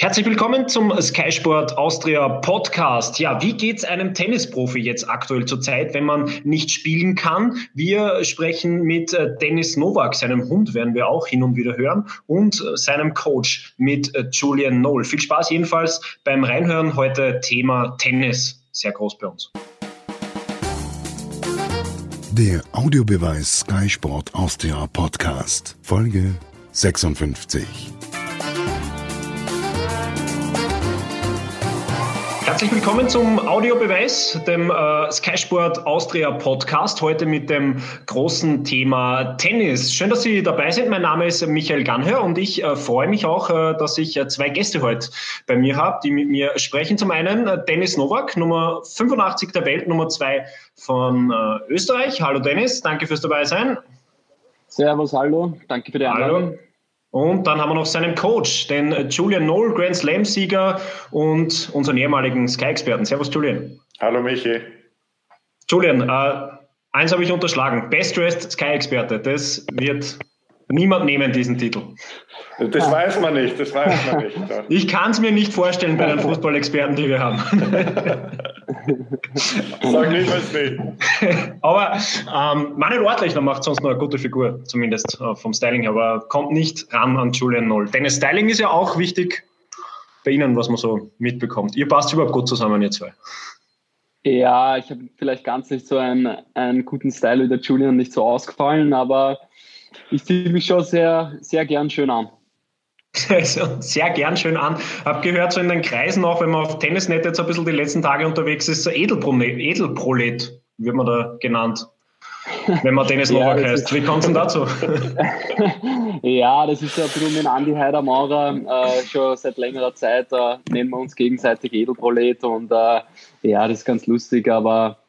Herzlich willkommen zum Sky Sport Austria Podcast. Ja, wie geht's einem Tennisprofi jetzt aktuell zur Zeit, wenn man nicht spielen kann? Wir sprechen mit äh, Dennis Novak, seinem Hund werden wir auch hin und wieder hören, und äh, seinem Coach mit äh, Julian Noll. Viel Spaß jedenfalls beim Reinhören. Heute Thema Tennis. Sehr groß bei uns. Der Audiobeweis Sky Sport Austria Podcast, Folge 56. Herzlich willkommen zum Audiobeweis, dem äh, Sky Sport Austria Podcast. Heute mit dem großen Thema Tennis. Schön, dass Sie dabei sind. Mein Name ist Michael Ganhör und ich äh, freue mich auch, äh, dass ich äh, zwei Gäste heute bei mir habe, die mit mir sprechen. Zum einen äh, Dennis Nowak, Nummer 85 der Welt, Nummer 2 von äh, Österreich. Hallo Dennis, danke fürs dabei sein. Servus, hallo, danke für die Einladung. Hallo. Und dann haben wir noch seinen Coach, den Julian Noll, Grand Slam-Sieger und unseren ehemaligen Sky-Experten. Servus, Julian. Hallo, Michi. Julian, äh, eins habe ich unterschlagen. Best Dressed Sky-Experte. Das wird niemand nehmen, diesen Titel. Das weiß man nicht, das weiß man nicht. Ich kann es mir nicht vorstellen bei den Fußballexperten, die wir haben. Sag nicht, was nicht. Aber ähm, Manuel Ortlechner macht sonst noch eine gute Figur, zumindest äh, vom Styling her, aber kommt nicht ran an Julian Noll. Denn das Styling ist ja auch wichtig bei Ihnen, was man so mitbekommt. Ihr passt überhaupt gut zusammen, ihr zwei. Ja, ich habe vielleicht ganz nicht so einen, einen guten Style wie der Julian nicht so ausgefallen, aber ich ziehe mich schon sehr, sehr gern schön an. sehr gern schön an. Hab gehört, so in den Kreisen auch, wenn man auf Tennisnet jetzt ein bisschen die letzten Tage unterwegs ist, so Edelprolet, Edelprolet wird man da genannt. Wenn man Dennis ja, heißt. Wie kommt es denn dazu? ja, das ist ja ein bisschen mit Andi Heidermaurer äh, schon seit längerer Zeit. Äh, nennen wir uns gegenseitig Edelprolet und äh, ja, das ist ganz lustig, aber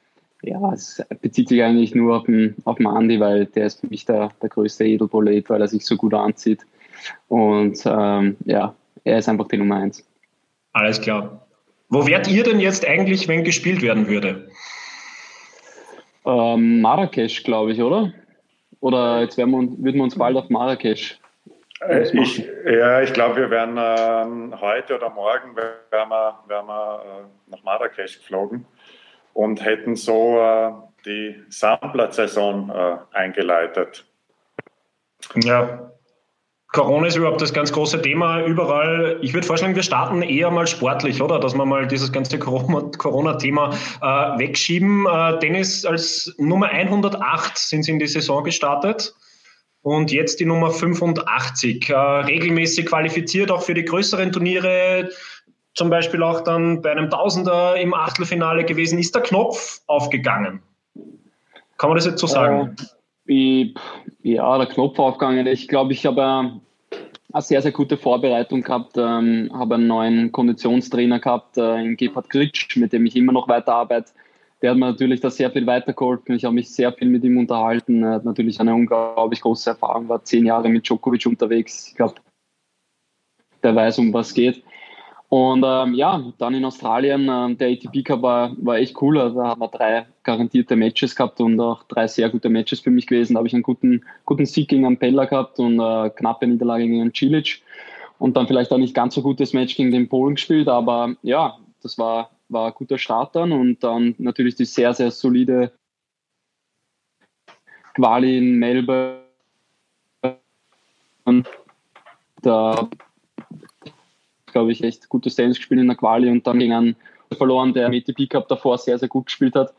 ja, es bezieht sich eigentlich nur auf den, auf den Andi, weil der ist für mich der, der größte Edelprolet, weil er sich so gut anzieht. Und ähm, ja, er ist einfach die Nummer eins. Alles klar. Wo wärt ihr denn jetzt eigentlich, wenn gespielt werden würde? Ähm, Marrakesch, glaube ich, oder? Oder jetzt wir, würden wir uns bald auf Marrakesch. Äh, ich, ja, ich glaube, wir werden äh, heute oder morgen werden wir, werden wir äh, nach Marrakesch geflogen und hätten so äh, die Sammler-Saison äh, eingeleitet. Ja, Corona ist überhaupt das ganz große Thema überall. Ich würde vorschlagen, wir starten eher mal sportlich, oder? Dass wir mal dieses ganze Corona-Thema äh, wegschieben. Äh, Dennis, als Nummer 108 sind Sie in die Saison gestartet und jetzt die Nummer 85. Äh, regelmäßig qualifiziert auch für die größeren Turniere, zum Beispiel auch dann bei einem Tausender im Achtelfinale gewesen. Ist der Knopf aufgegangen? Kann man das jetzt so sagen? Äh, ja, der Knopf aufgegangen. Ich glaube, ich habe eine sehr, sehr gute Vorbereitung gehabt, ähm, habe einen neuen Konditionstrainer gehabt, äh, in Gebhard Gritsch, mit dem ich immer noch weiterarbeite. Der hat mir natürlich da sehr viel weitergeholfen. Ich habe mich sehr viel mit ihm unterhalten. Er hat natürlich eine unglaublich große Erfahrung, war zehn Jahre mit Djokovic unterwegs. Ich glaube, der weiß, um was geht. Und ähm, ja, dann in Australien, ähm, der ATP Cup war, war echt cool. Also, da haben wir drei garantierte Matches gehabt und auch drei sehr gute Matches für mich gewesen. Da habe ich einen guten, guten Sieg gegen Ampella gehabt und äh, knappe Niederlage gegen Cilic. Und dann vielleicht auch nicht ganz so gutes Match gegen den Polen gespielt. Aber ja, das war, war ein guter Start dann. Und dann natürlich die sehr, sehr solide Quali in Melbourne. Da glaube ich, echt gutes Tennis gespielt in der Quali und dann gegen einen verloren, der im ATP Cup davor sehr, sehr gut gespielt hat.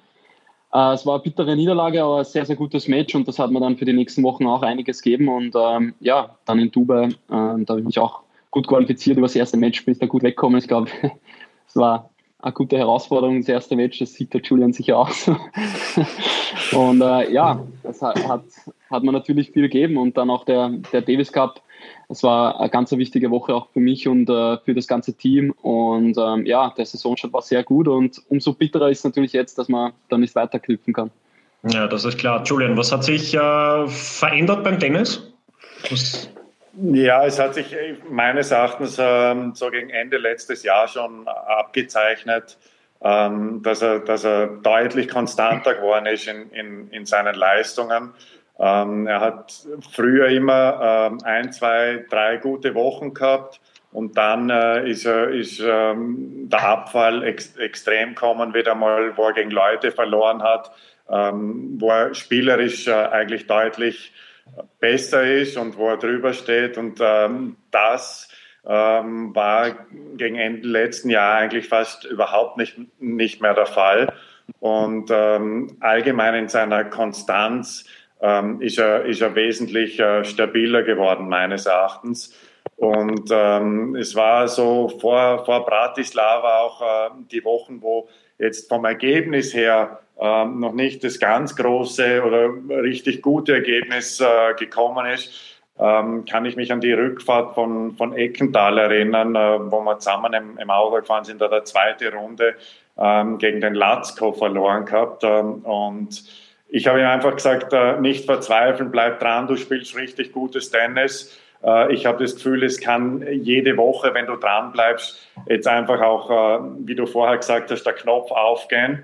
Äh, es war eine bittere Niederlage, aber ein sehr, sehr gutes Match und das hat mir dann für die nächsten Wochen auch einiges gegeben. Und ähm, ja, dann in Dubai, äh, da habe ich mich auch gut qualifiziert. Über das erste Match bin ich da gut weggekommen. Ich glaube, es war gute Herausforderung, das erste Match, das sieht der Julian sicher aus. und äh, ja, das hat, hat, hat mir natürlich viel gegeben und dann auch der, der Davis Cup es war eine ganz wichtige Woche auch für mich und äh, für das ganze Team. Und ähm, ja, der Saisonstart war sehr gut und umso bitterer ist natürlich jetzt, dass man da nicht weiterknüpfen kann. Ja, das ist klar. Julian, was hat sich äh, verändert beim Tennis? Was ja, es hat sich meines Erachtens ähm, so gegen Ende letztes Jahr schon abgezeichnet, ähm, dass, er, dass er deutlich konstanter geworden ist in, in, in seinen Leistungen. Ähm, er hat früher immer ähm, ein, zwei, drei gute Wochen gehabt Und dann äh, ist, äh, ist ähm, der Abfall ex extrem gekommen, wieder mal, wo er gegen Leute verloren hat, ähm, wo er spielerisch äh, eigentlich deutlich besser ist und wo er drüber steht. Und ähm, das ähm, war gegen Ende letzten Jahr eigentlich fast überhaupt nicht, nicht mehr der Fall. Und ähm, allgemein in seiner Konstanz ähm, ist, er, ist er wesentlich äh, stabiler geworden, meines Erachtens. Und ähm, es war so vor, vor Bratislava auch äh, die Wochen, wo jetzt vom Ergebnis her äh, noch nicht das ganz große oder richtig gute Ergebnis äh, gekommen ist, ähm, kann ich mich an die Rückfahrt von, von Eckenthal erinnern, äh, wo wir zusammen im, im Auto gefahren sind, da der zweite Runde ähm, gegen den Latzko verloren gehabt. Ähm, und ich habe ihm einfach gesagt, äh, nicht verzweifeln, bleib dran, du spielst richtig gutes Tennis. Äh, ich habe das Gefühl, es kann jede Woche, wenn du dran bleibst, jetzt einfach auch, äh, wie du vorher gesagt hast, der Knopf aufgehen.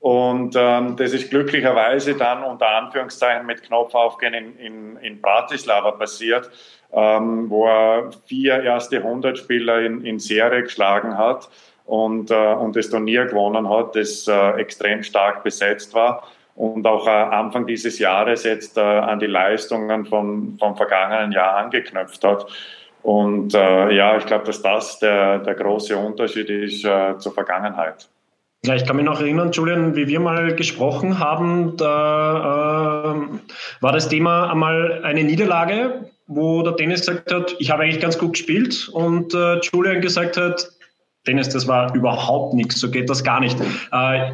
Und ähm, das ist glücklicherweise dann unter Anführungszeichen mit Knopf aufgehen in, in, in Bratislava passiert, ähm, wo er vier erste 100 Spieler in, in Serie geschlagen hat und, äh, und das Turnier gewonnen hat, das äh, extrem stark besetzt war und auch äh, Anfang dieses Jahres jetzt äh, an die Leistungen vom, vom vergangenen Jahr angeknüpft hat. Und äh, ja, ich glaube, dass das der, der große Unterschied ist äh, zur Vergangenheit. Ja, ich kann mich noch erinnern, Julian, wie wir mal gesprochen haben, da äh, war das Thema einmal eine Niederlage, wo der Dennis gesagt hat, ich habe eigentlich ganz gut gespielt und äh, Julian gesagt hat, Dennis, das war überhaupt nichts, so geht das gar nicht. Äh,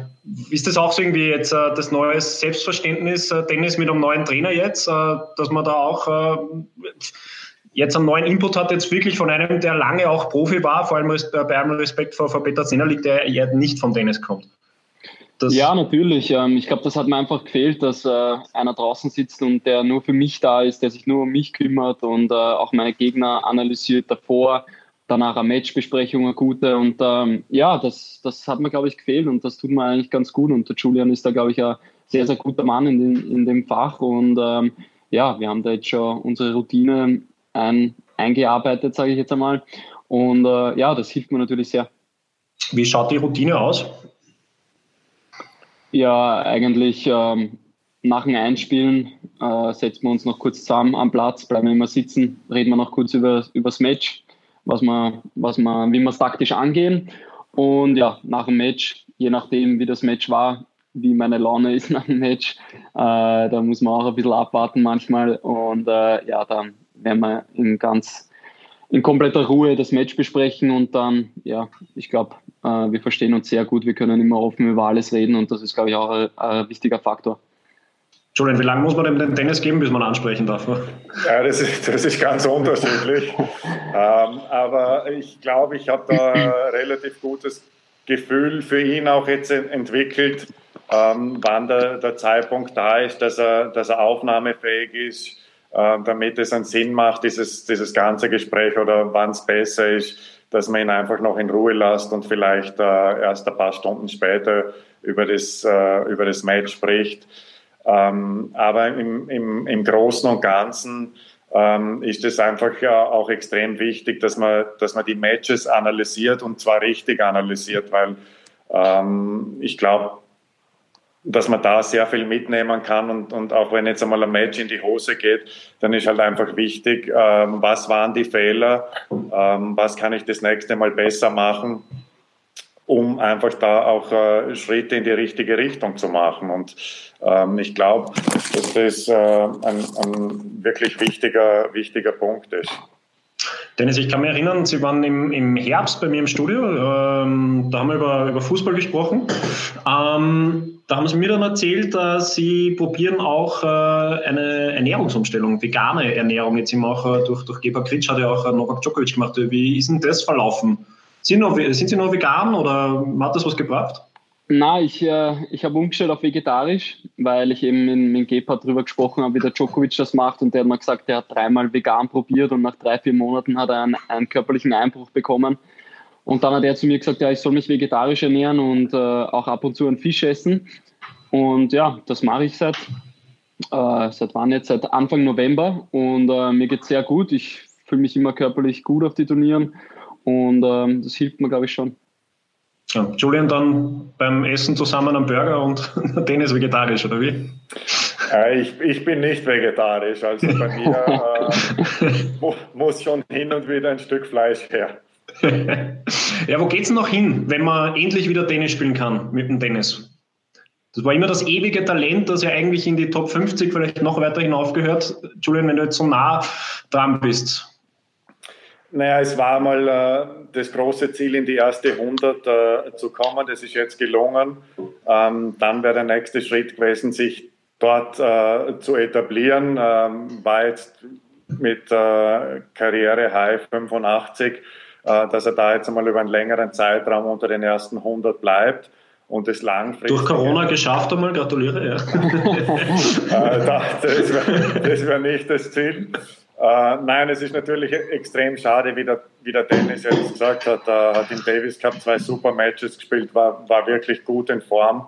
ist das auch so irgendwie jetzt äh, das neue Selbstverständnis, äh, Dennis mit einem neuen Trainer jetzt, äh, dass man da auch äh, jetzt einen neuen Input hat, jetzt wirklich von einem, der lange auch Profi war, vor allem bei allem Respekt vor, vor Peter liegt, der ja nicht von Dennis kommt? Das ja, natürlich. Ähm, ich glaube, das hat mir einfach gefehlt, dass äh, einer draußen sitzt und der nur für mich da ist, der sich nur um mich kümmert und auch meine Gegner analysiert davor danach eine Matchbesprechung, eine gute. Und ähm, ja, das, das hat mir, glaube ich, gefehlt und das tut mir eigentlich ganz gut. Und der Julian ist da, glaube ich, ein sehr, sehr guter Mann in, den, in dem Fach. Und ähm, ja, wir haben da jetzt schon unsere Routine ein, eingearbeitet, sage ich jetzt einmal. Und äh, ja, das hilft mir natürlich sehr. Wie schaut die Routine aus? Ja, eigentlich ähm, nach dem Einspielen äh, setzen wir uns noch kurz zusammen am Platz, bleiben immer sitzen, reden wir noch kurz über, über das Match was man, was man, wie wir es taktisch angehen. Und ja, nach dem Match, je nachdem, wie das Match war, wie meine Laune ist nach dem Match, äh, da muss man auch ein bisschen abwarten manchmal. Und äh, ja, dann werden wir in ganz in kompletter Ruhe das Match besprechen und dann, ja, ich glaube, äh, wir verstehen uns sehr gut, wir können immer offen über alles reden und das ist, glaube ich, auch ein, ein wichtiger Faktor. Entschuldigung, wie lange muss man dem den Tennis geben, bis man ansprechen darf? Ja, das ist, das ist ganz unterschiedlich. ähm, aber ich glaube, ich habe da ein relativ gutes Gefühl für ihn auch jetzt entwickelt, ähm, wann der, der, Zeitpunkt da ist, dass er, dass er aufnahmefähig ist, damit es einen Sinn macht, dieses, dieses ganze Gespräch oder wann es besser ist, dass man ihn einfach noch in Ruhe lässt und vielleicht äh, erst ein paar Stunden später über das, äh, über das Match spricht. Ähm, aber im, im, im Großen und Ganzen ähm, ist es einfach ja auch extrem wichtig, dass man, dass man die Matches analysiert und zwar richtig analysiert, weil ähm, ich glaube, dass man da sehr viel mitnehmen kann und, und auch wenn jetzt einmal ein Match in die Hose geht, dann ist halt einfach wichtig, ähm, was waren die Fehler, ähm, was kann ich das nächste Mal besser machen um einfach da auch äh, Schritte in die richtige Richtung zu machen. Und ähm, ich glaube, dass das äh, ein, ein wirklich wichtiger, wichtiger Punkt ist. Dennis, ich kann mich erinnern, Sie waren im, im Herbst bei mir im Studio. Ähm, da haben wir über, über Fußball gesprochen. Ähm, da haben Sie mir dann erzählt, dass Sie probieren auch äh, eine Ernährungsumstellung, vegane Ernährung. Jetzt immer auch äh, durch, durch Geber Kritsch hat ja auch äh, Novak Djokovic gemacht. Wie ist denn das verlaufen? Sind, noch, sind Sie noch vegan oder hat das was gebracht? Na, ich, äh, ich habe umgestellt auf vegetarisch, weil ich eben mit, mit Gebhardt darüber gesprochen habe, wie der Djokovic das macht und der hat mir gesagt, der hat dreimal vegan probiert und nach drei, vier Monaten hat er einen, einen körperlichen Einbruch bekommen. Und dann hat er zu mir gesagt, ja, ich soll mich vegetarisch ernähren und äh, auch ab und zu einen Fisch essen. Und ja, das mache ich seit, äh, seit wann jetzt? Seit Anfang November und äh, mir geht es sehr gut. Ich fühle mich immer körperlich gut auf die Turnieren Und ähm, das hilft mir, glaube ich, schon. Ja, Julian dann beim Essen zusammen am Burger und Dennis vegetarisch, oder wie? Äh, ich, ich bin nicht vegetarisch, also bei mir äh, muss schon hin und wieder ein Stück Fleisch her. ja, wo geht's noch hin, wenn man endlich wieder Tennis spielen kann mit dem Tennis? Das war immer das ewige Talent, das ja eigentlich in die Top 50 vielleicht noch weiter hinaufgehört. Julian, wenn du jetzt so nah dran bist. Naja, es war mal äh, das große Ziel, in die erste 100 äh, zu kommen. Das ist jetzt gelungen. Ähm, dann wäre der nächste Schritt gewesen, sich dort äh, zu etablieren. Ähm, war jetzt mit äh, Karriere High 85, äh, dass er da jetzt einmal über einen längeren Zeitraum unter den ersten 100 bleibt und es langfristig. Durch Corona geschafft einmal, gratuliere, ja. äh, das wäre wär nicht das Ziel. Äh, nein, es ist natürlich extrem schade, wie der, wie der Dennis jetzt gesagt hat. Er hat im Davis Cup zwei super Matches gespielt, war, war wirklich gut in Form.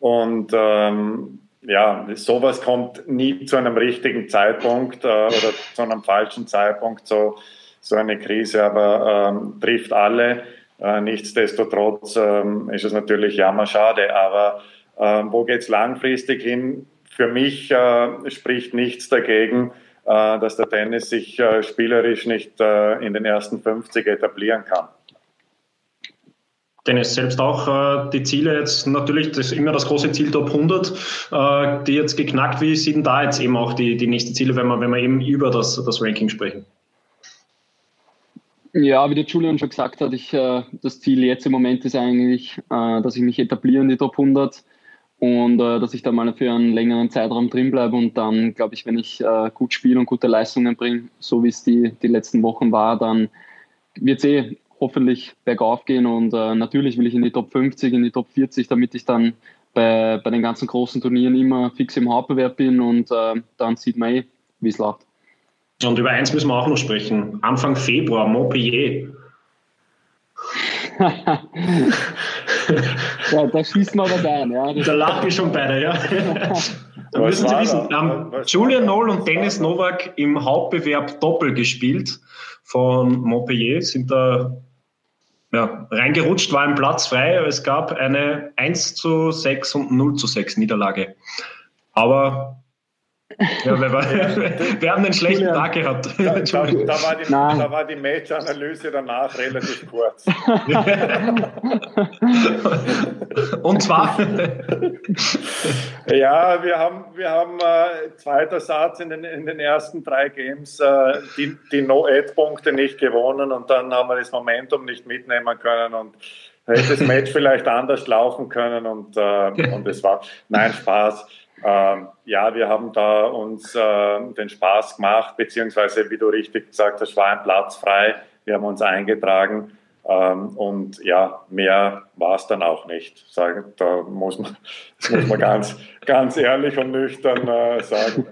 Und ähm, ja, sowas kommt nie zu einem richtigen Zeitpunkt äh, oder zu einem falschen Zeitpunkt, so, so eine Krise, aber ähm, trifft alle. Äh, nichtsdestotrotz ähm, ist es natürlich jammerschade, aber äh, wo geht es langfristig hin? Für mich äh, spricht nichts dagegen, dass der Tennis sich äh, spielerisch nicht in den ersten 50 etablieren kann. Dennis, selbst auch die Ziele jetzt natürlich, das ist immer das große Ziel Top 100, die jetzt geknackt. Wie sind da jetzt eben auch die, die nächsten Ziele, wenn wir, wenn wir eben über das, das Ranking sprechen? Ja, wie der Julian schon gesagt hat, ich, äh, das Ziel jetzt im Moment ist eigentlich, äh, dass ich mich etabliere in die Top 100 und äh, dass ich da mal für einen längeren Zeitraum drin bleibe und dann, glaube ich, wenn ich äh, gut spiele und gute Leistungen bringe, so wie es die, die letzten Wochen war, dann wird es eh hoffentlich bergauf gehen und äh, natürlich will ich in die Top 50, in die Top 40, damit ich dann bei, bei den ganzen großen Turnieren immer fix im Hauptbewerb bin und äh, dann sieht man eh, wie es läuft. Und über eins müssen wir auch noch sprechen. Anfang Februar, Montpellier. ja, da schießen wir aber ein. Ja. Da lachen schon beide, ja. da müssen Sie wissen, haben Julian Noll und Dennis Novak im Hauptbewerb Doppel gespielt von Montpellier, sind da ja, reingerutscht, war ein Platz frei. Es gab eine 1 zu 6 und 0 zu 6 Niederlage. Aber ja, wir, war, wir haben einen schlechten ja. Tag gehabt. Da, da, da, war die, da war die Match-Analyse danach relativ kurz. Und zwar? ja, wir haben, wir haben äh, zweiter Satz in den, in den ersten drei Games äh, die, die No-Ad-Punkte nicht gewonnen und dann haben wir das Momentum nicht mitnehmen können und hätte das Match vielleicht anders laufen können und, äh, und es war, nein, Spaß. Ähm, ja, wir haben da uns äh, den Spaß gemacht, beziehungsweise, wie du richtig gesagt hast, war ein Platz frei. Wir haben uns eingetragen ähm, und ja, mehr war es dann auch nicht. Sagen, da muss man, das muss man ganz, ganz ehrlich und nüchtern äh, sagen.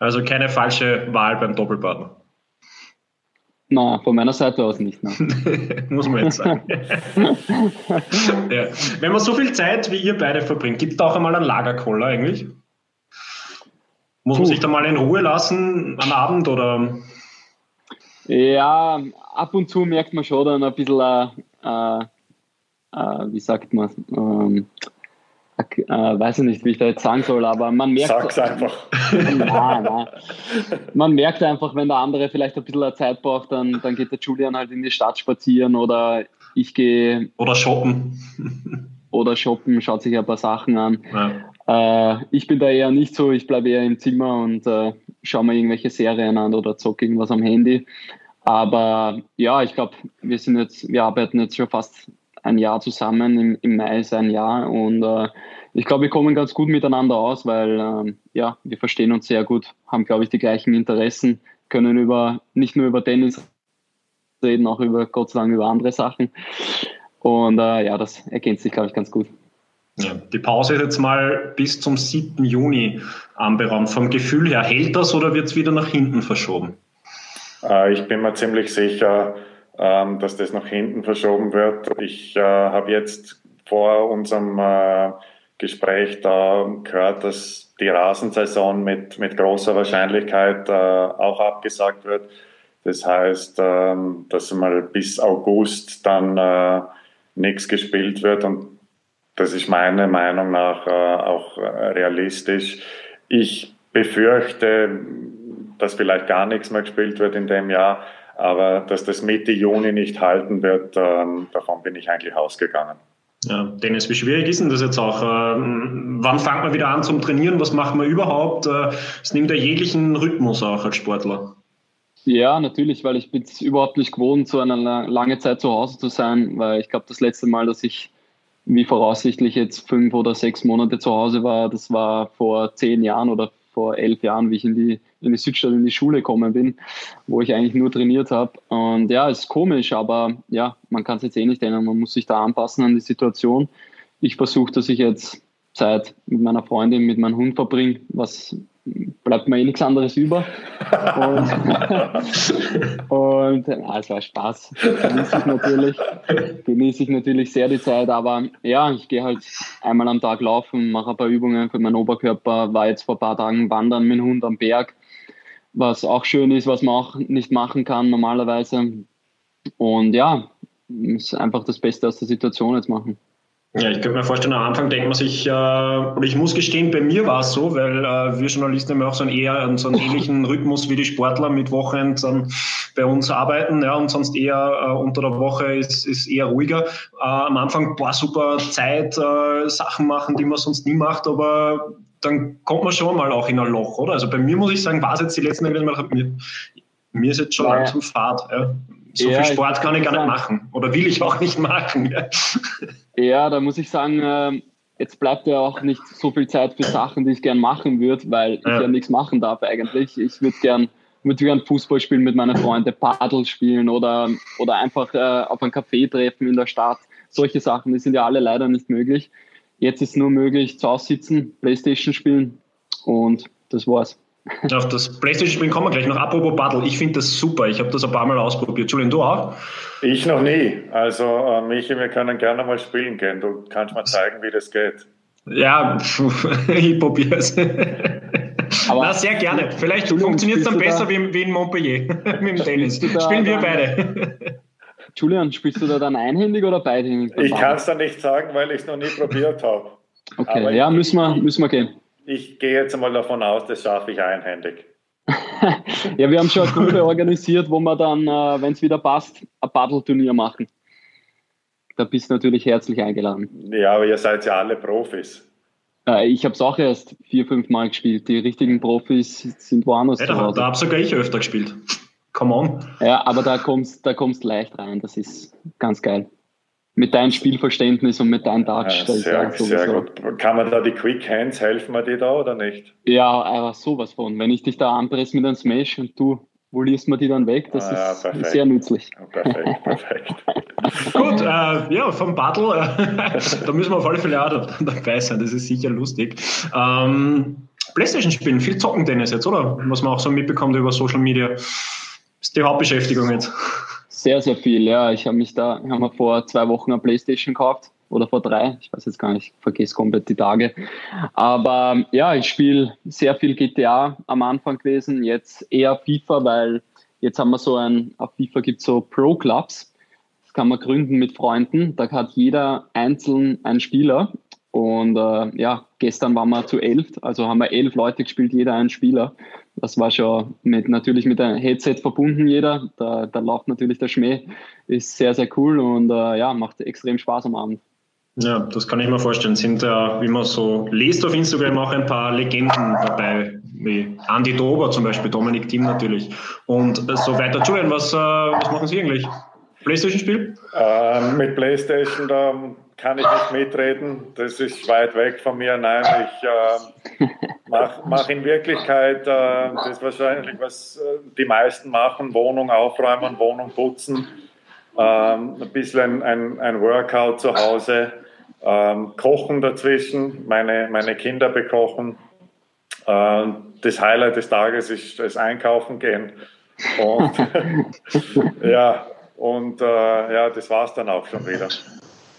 Also keine falsche Wahl beim Doppelpartner. Na, von meiner Seite aus nicht. Muss man jetzt sagen. ja. Wenn man so viel Zeit wie ihr beide verbringt, gibt es da auch einmal einen Lagerkoller eigentlich? Muss man sich da mal in Ruhe lassen am Abend oder? Ja, ab und zu merkt man schon dann ein bisschen, äh, äh, wie sagt man, ähm, äh, weiß ich nicht, wie ich da jetzt sagen soll, aber man merkt. Sag's einfach. nein, nein. Man merkt einfach, wenn der andere vielleicht ein bisschen Zeit braucht, dann, dann geht der Julian halt in die Stadt spazieren oder ich gehe. Oder shoppen. Oder shoppen, schaut sich ein paar Sachen an. Ja. Äh, ich bin da eher nicht so, ich bleibe eher im Zimmer und äh, schaue mir irgendwelche Serien an oder zocke irgendwas am Handy. Aber ja, ich glaube, wir sind jetzt, wir arbeiten jetzt schon fast ein Jahr zusammen, im, im Mai ist ein Jahr und äh, ich glaube, wir kommen ganz gut miteinander aus, weil äh, ja, wir verstehen uns sehr gut, haben, glaube ich, die gleichen Interessen, können über nicht nur über Tennis reden, auch über Gott sei Dank über andere Sachen. Und äh, ja, das ergänzt sich, glaube ich, ganz gut. Ja, die Pause ist jetzt mal bis zum 7. Juni anberaumt. Vom Gefühl her, hält das oder wird es wieder nach hinten verschoben? Äh, ich bin mir ziemlich sicher, ähm, dass das nach hinten verschoben wird. Ich äh, habe jetzt vor unserem äh, Gespräch da gehört, dass die Rasensaison mit, mit großer Wahrscheinlichkeit äh, auch abgesagt wird. Das heißt, ähm, dass mal bis August dann äh, nichts gespielt wird und das ist meiner Meinung nach äh, auch realistisch. Ich befürchte, dass vielleicht gar nichts mehr gespielt wird in dem Jahr, aber dass das Mitte Juni nicht halten wird, ähm, davon bin ich eigentlich ausgegangen. Ja, Dennis, wie schwierig ist denn das jetzt auch? Ähm, wann fängt man wieder an zum Trainieren? Was macht man überhaupt? Äh, es nimmt ja jeglichen Rhythmus auch als Sportler. Ja, natürlich, weil ich bin es überhaupt nicht gewohnt, so eine lange Zeit zu Hause zu sein, weil ich glaube, das letzte Mal, dass ich wie voraussichtlich jetzt fünf oder sechs Monate zu Hause war, das war vor zehn Jahren oder vor elf Jahren, wie ich in die, in die Südstadt in die Schule gekommen bin, wo ich eigentlich nur trainiert habe. Und ja, ist komisch, aber ja, man kann es jetzt eh nicht ändern. Man muss sich da anpassen an die Situation. Ich versuche, dass ich jetzt Zeit mit meiner Freundin, mit meinem Hund verbringe, was bleibt mir eh nichts anderes über. Und, und ja, es war Spaß. Genieße ich natürlich. Genieße ich natürlich sehr die Zeit. Aber ja, ich gehe halt einmal am Tag laufen, mache ein paar Übungen für meinen Oberkörper, war jetzt vor ein paar Tagen wandern mit dem Hund am Berg, was auch schön ist, was man auch nicht machen kann normalerweise. Und ja, ist einfach das Beste aus der Situation jetzt machen. Ja, ich könnte mir vorstellen, am Anfang denkt man sich, äh, oder ich muss gestehen, bei mir war es so, weil äh, wir Journalisten haben ja auch so einen eher so einen ähnlichen Rhythmus wie die Sportler mit Wochenend bei uns arbeiten, ja, und sonst eher äh, unter der Woche ist, ist eher ruhiger. Äh, am Anfang, boah, super Zeit, äh, Sachen machen, die man sonst nie macht, aber dann kommt man schon mal auch in ein Loch, oder? Also bei mir muss ich sagen, war es jetzt die letzten Tage, mir, mir ist jetzt schon naja. langsam Fahrt. Ja. So ja, viel Sport kann ich gar nicht machen oder will ich auch nicht machen. Ja, da muss ich sagen, ähm, jetzt bleibt ja auch nicht so viel Zeit für Sachen, die ich gern machen würde, weil ich ja, ja nichts machen darf eigentlich. Ich würde gern, würd gern Fußball spielen mit meinen Freunden, Paddel spielen oder, oder einfach äh, auf ein Café treffen in der Stadt. Solche Sachen, die sind ja alle leider nicht möglich. Jetzt ist nur möglich, zu Hause sitzen, Playstation spielen und das war's. Auf das Playstation-Spielen kommen wir gleich noch. Apropos Battle, ich finde das super. Ich habe das ein paar Mal ausprobiert. Julian, du auch? Ich noch nie. Also, äh, Michi, wir können gerne mal spielen gehen. Du kannst mal zeigen, wie das geht. Ja, ich probiere es. Aber Na, sehr gerne. Vielleicht funktioniert es dann besser da, wie, wie, in Montpellier mit dem Tennis. Spielen wir beide. Julian, spielst du da dann einhändig oder beidhändig? Ich kann es da nicht sagen, weil ich es noch nie probiert habe. Okay, Aber ja, müssen wir, müssen wir gehen ich gehe jetzt mal davon aus, das schaffe ich einhändig. ja, wir haben schon eine Gruppe organisiert, wo wir dann, äh, wenn es wieder passt, ein Paddle-Turnier machen. Da bist du natürlich herzlich eingeladen. Ja, aber ihr seid ja alle Profis. Äh, ich habe es auch erst vier, fünf Mal gespielt. Die richtigen Profis sind woanders. Ja, da, da habe sogar ich öfter gespielt. Come on. Ja, aber da kommst du da kommst leicht rein. Das ist ganz geil mit deinem Spielverständnis und mit deinem Touch. Ja, sehr, sehr gut. Kann man da die Quick Hands, helfen wir dir da oder nicht? Ja, aber sowas von. Wenn ich dich da anpresse mit einem Smash und du volierst mir die dann weg, das ah, ist sehr nützlich. Perfekt, perfekt. gut, äh, ja, vom Battle, äh, da müssen wir auf alle Fälle auch dabei sein, das ist sicher lustig. Ähm, Playstation spielen, viel zocken Dennis jetzt, oder? Was man auch so mitbekommt über Social Media. Ist die Hauptbeschäftigung jetzt. Sehr, sehr viel, ja. Ich habe mich da, haben wir vor zwei Wochen eine Playstation gekauft. Oder vor drei, ich weiß jetzt gar nicht, ich vergesse komplett die Tage. Aber ja, ich spiele sehr viel GTA am Anfang gewesen, jetzt eher FIFA, weil jetzt haben wir so ein, auf FIFA gibt es so Pro-Clubs, das kann man gründen mit Freunden, da hat jeder einzeln einen Spieler. Und äh, ja, gestern waren wir zu elf, also haben wir elf Leute gespielt, jeder einen Spieler. Das war schon mit, natürlich mit einem Headset verbunden, jeder. Da, da läuft natürlich der Schmäh. Ist sehr, sehr cool und äh, ja, macht extrem Spaß am Abend. Ja, das kann ich mir vorstellen. Sind ja, wie man so liest auf Instagram, auch ein paar Legenden dabei, wie Andy Dober zum Beispiel, Dominik Thiem natürlich und so weiter. Julian, was, äh, was machen Sie eigentlich? Playstation-Spiel? Ähm, mit Playstation, da kann ich nicht mitreden. Das ist weit weg von mir. Nein, ich mache mach in Wirklichkeit äh, das wahrscheinlich, was äh, die meisten machen: Wohnung aufräumen, Wohnung putzen, ähm, ein bisschen ein, ein Workout zu Hause, ähm, Kochen dazwischen, meine, meine Kinder bekochen. Äh, das Highlight des Tages ist das Einkaufen gehen. Und ja, und äh, ja, das war es dann auch schon wieder.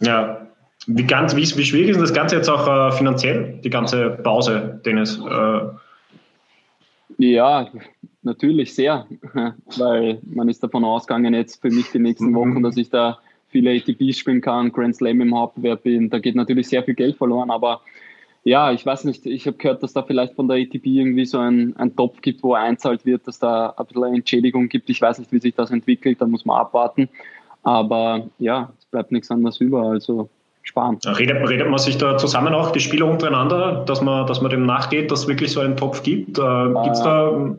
Ja, wie, ganz, wie, wie schwierig ist das Ganze jetzt auch äh, finanziell, die ganze Pause, Dennis? Äh, Ja, natürlich sehr, weil man ist davon ausgegangen, jetzt für mich die nächsten Wochen, mhm. dass ich da viele ATPs spielen kann, Grand Slam im Hauptbewerb bin. Da geht natürlich sehr viel Geld verloren, aber ja, ich weiß nicht, ich habe gehört, dass da vielleicht von der ATP irgendwie so ein, ein Topf gibt, wo einzahlt wird, dass da ein bisschen eine Entschädigung gibt. Ich weiß nicht, wie sich das entwickelt, da muss man abwarten. Aber ja, es bleibt nichts anderes über. Also sparen. Redet, redet man sich da zusammen auch, die Spieler untereinander, dass man, dass man dem nachgeht, dass es wirklich so einen Topf gibt? Äh, gibt's da.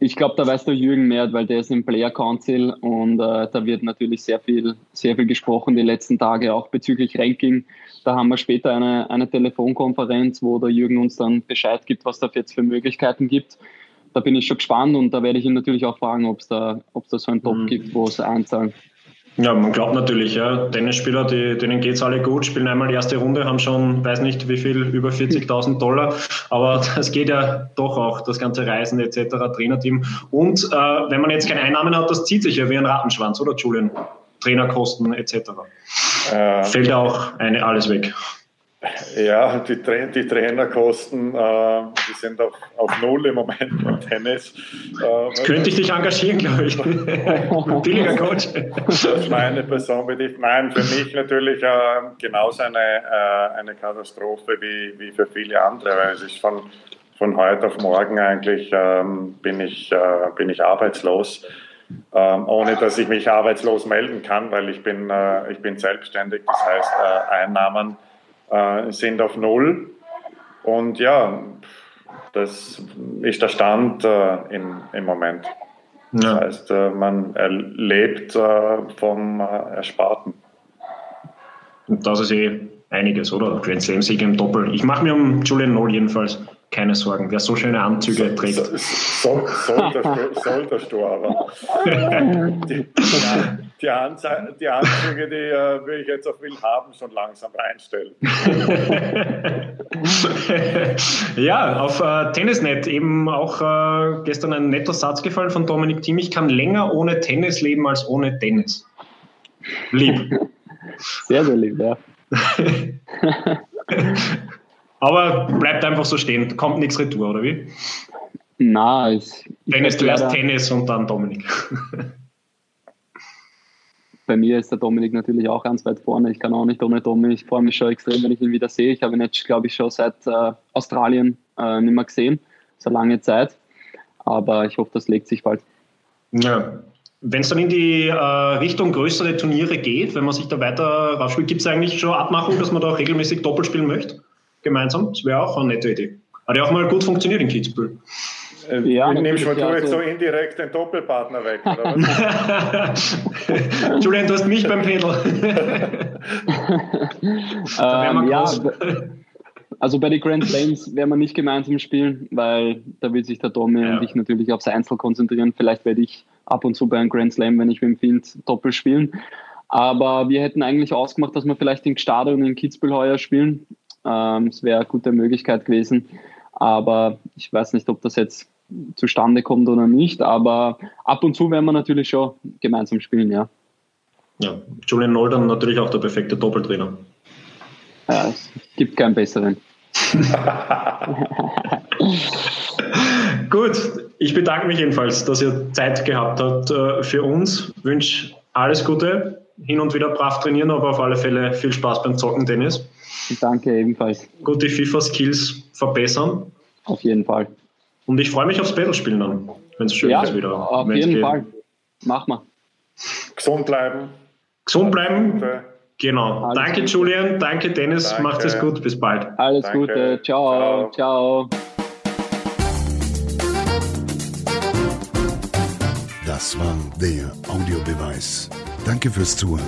Ich glaube, da weiß der Jürgen mehr, weil der ist im Player Council und äh, da wird natürlich sehr viel, sehr viel gesprochen die letzten Tage, auch bezüglich Ranking. Da haben wir später eine, eine Telefonkonferenz, wo der Jürgen uns dann Bescheid gibt, was da jetzt für Möglichkeiten gibt. Da bin ich schon gespannt und da werde ich ihn natürlich auch fragen, ob es da, da so einen Top mhm. gibt, wo es einzahlen. Ja, man glaubt natürlich, ja. Tennisspieler, die, denen geht es alle gut, spielen einmal die erste Runde, haben schon, weiß nicht wie viel, über 40.000 Dollar. Aber das geht ja doch auch, das ganze Reisen etc., Trainerteam. Und äh, wenn man jetzt keine Einnahmen hat, das zieht sich ja wie ein Rattenschwanz, oder Julian? Trainerkosten etc. Äh, Fällt ja auch eine, alles weg. Ja, die, Tra die Trainerkosten, äh, die sind auf, auf Null im Moment beim Tennis. Äh, könnte ich dich engagieren, glaube ich. Billiger Coach. Meine Person betrifft. Nein, für mich natürlich äh, genauso eine, äh, eine Katastrophe wie, wie für viele andere, weil es ist von, von heute auf morgen eigentlich ähm, bin, ich, äh, bin ich arbeitslos. Ähm, ohne dass ich mich arbeitslos melden kann, weil ich bin, äh, ich bin selbstständig. Das heißt, Einnahmen äh, sind auf Null. Und ja, das ist der Stand äh, im, im Moment. Ja. Das heißt, äh, man erlebt äh, vom äh, Ersparten. Und das ist eh einiges, oder? Grand Slam-Sieg im Doppel. Ich mache mir um Julian Noll jedenfalls keine Sorgen. Wer so schöne Anzüge so, trägt. So, so, solltest, du, solltest du aber. Die, die, Anze die Anzüge, die äh, will ich jetzt auf Will haben, schon langsam reinstellen. ja, auf äh, Tennisnet eben auch äh, gestern ein netter Satz gefallen von Dominik Thiem. Ich kann länger ohne Tennis leben als ohne Tennis. Lieb. Sehr, sehr lieb, ja. Aber bleibt einfach so stehen, kommt nichts retour, oder wie? Nein. Tennis, zuerst Tennis und dann Dominik. Bei mir ist der Dominik natürlich auch ganz weit vorne. Ich kann auch nicht ohne Dominik. Ich freue mich schon extrem, wenn ich ihn wieder sehe. Ich habe ihn jetzt, glaube ich, schon seit äh, Australien äh, nicht mehr gesehen. So lange Zeit. Aber ich hoffe, das legt sich bald. Ja, wenn es dann in die äh, Richtung größere Turniere geht, wenn man sich da weiter raufspielt, gibt es eigentlich schon Abmachung, dass man da regelmäßig doppelt spielen möchte? Gemeinsam? Das wäre auch eine nette Idee. Hat ja auch mal gut funktioniert in Kitzbühel. Äh, ja, nimmst mal du jetzt so indirekt den Doppelpartner weg, oder was? Julian, du hast mich beim Pedal. ähm, ja, also bei den Grand Slams werden wir nicht gemeinsam spielen, weil da will sich der Domi ja. und ich natürlich aufs Einzel konzentrieren. Vielleicht werde ich ab und zu bei einem Grand Slam, wenn ich mit dem Find doppel spielen. Aber wir hätten eigentlich ausgemacht, dass wir vielleicht in Gstade und in Kitzbühel heuer spielen. Ähm, es wäre eine gute Möglichkeit gewesen. Aber ich weiß nicht, ob das jetzt zustande kommt oder nicht. Aber ab und zu werden wir natürlich schon gemeinsam spielen, ja. Ja, Julian Noldan natürlich auch der perfekte Doppeltrainer. Ja, es gibt keinen besseren. Gut, ich bedanke mich jedenfalls, dass ihr Zeit gehabt habt äh, für uns. Ich wünsche alles Gute, hin und wieder brav trainieren, aber auf alle Fälle viel Spaß beim Zocken, Dennis. Danke ebenfalls. Gute FIFA-Skills verbessern. Auf jeden Fall. Und ich freue mich aufs Battle-Spielen dann, wenn es schön ja, ist wieder. Auf jeden geht. Fall. Mach mal. Gesund bleiben. Gesund bleiben. Genau. Alles danke, Gute. Julian. Danke, Dennis. Danke. Macht es gut. Bis bald. Alles danke. Gute. Ciao. Ciao. Ciao. Das war der Audiobeweis. Danke fürs Zuhören.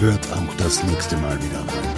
Hört auch das nächste Mal wieder rein.